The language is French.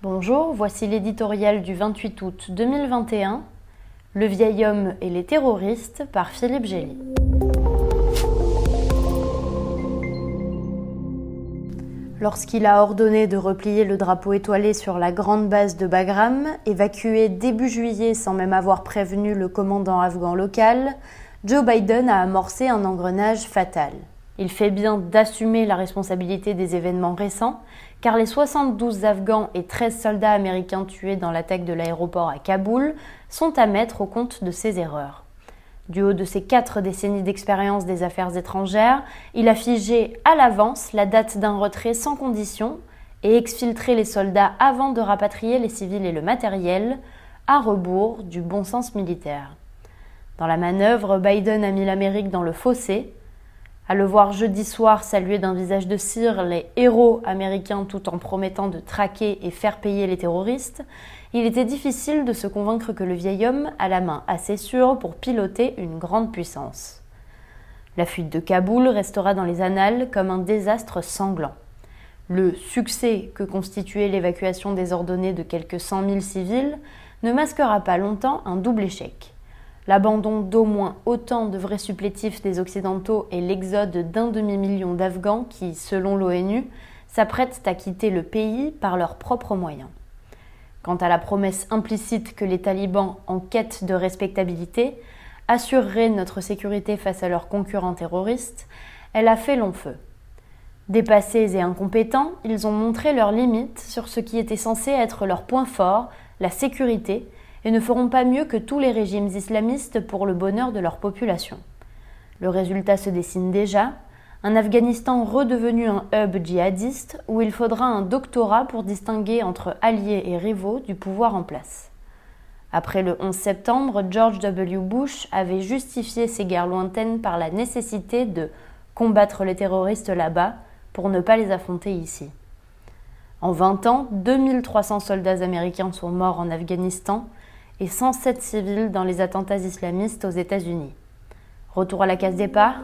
Bonjour, voici l'éditorial du 28 août 2021, Le vieil homme et les terroristes par Philippe Gély. Lorsqu'il a ordonné de replier le drapeau étoilé sur la grande base de Bagram, évacuée début juillet sans même avoir prévenu le commandant afghan local, Joe Biden a amorcé un engrenage fatal. Il fait bien d'assumer la responsabilité des événements récents, car les 72 Afghans et 13 soldats américains tués dans l'attaque de l'aéroport à Kaboul sont à mettre au compte de ses erreurs. Du haut de ses quatre décennies d'expérience des affaires étrangères, il a figé à l'avance la date d'un retrait sans condition et exfiltré les soldats avant de rapatrier les civils et le matériel, à rebours du bon sens militaire. Dans la manœuvre, Biden a mis l'Amérique dans le fossé, à le voir jeudi soir saluer d'un visage de cire les héros américains tout en promettant de traquer et faire payer les terroristes, il était difficile de se convaincre que le vieil homme a la main assez sûre pour piloter une grande puissance. La fuite de Kaboul restera dans les annales comme un désastre sanglant. Le succès que constituait l'évacuation désordonnée de quelques cent mille civils ne masquera pas longtemps un double échec l'abandon d'au moins autant de vrais supplétifs des Occidentaux et l'exode d'un demi-million d'Afghans qui, selon l'ONU, s'apprêtent à quitter le pays par leurs propres moyens. Quant à la promesse implicite que les talibans, en quête de respectabilité, assureraient notre sécurité face à leurs concurrents terroristes, elle a fait long feu. Dépassés et incompétents, ils ont montré leurs limites sur ce qui était censé être leur point fort, la sécurité, et ne feront pas mieux que tous les régimes islamistes pour le bonheur de leur population. Le résultat se dessine déjà, un Afghanistan redevenu un hub djihadiste où il faudra un doctorat pour distinguer entre alliés et rivaux du pouvoir en place. Après le 11 septembre, George W. Bush avait justifié ces guerres lointaines par la nécessité de combattre les terroristes là-bas pour ne pas les affronter ici. En 20 ans, 2300 soldats américains sont morts en Afghanistan et 107 civils dans les attentats islamistes aux États-Unis. Retour à la case départ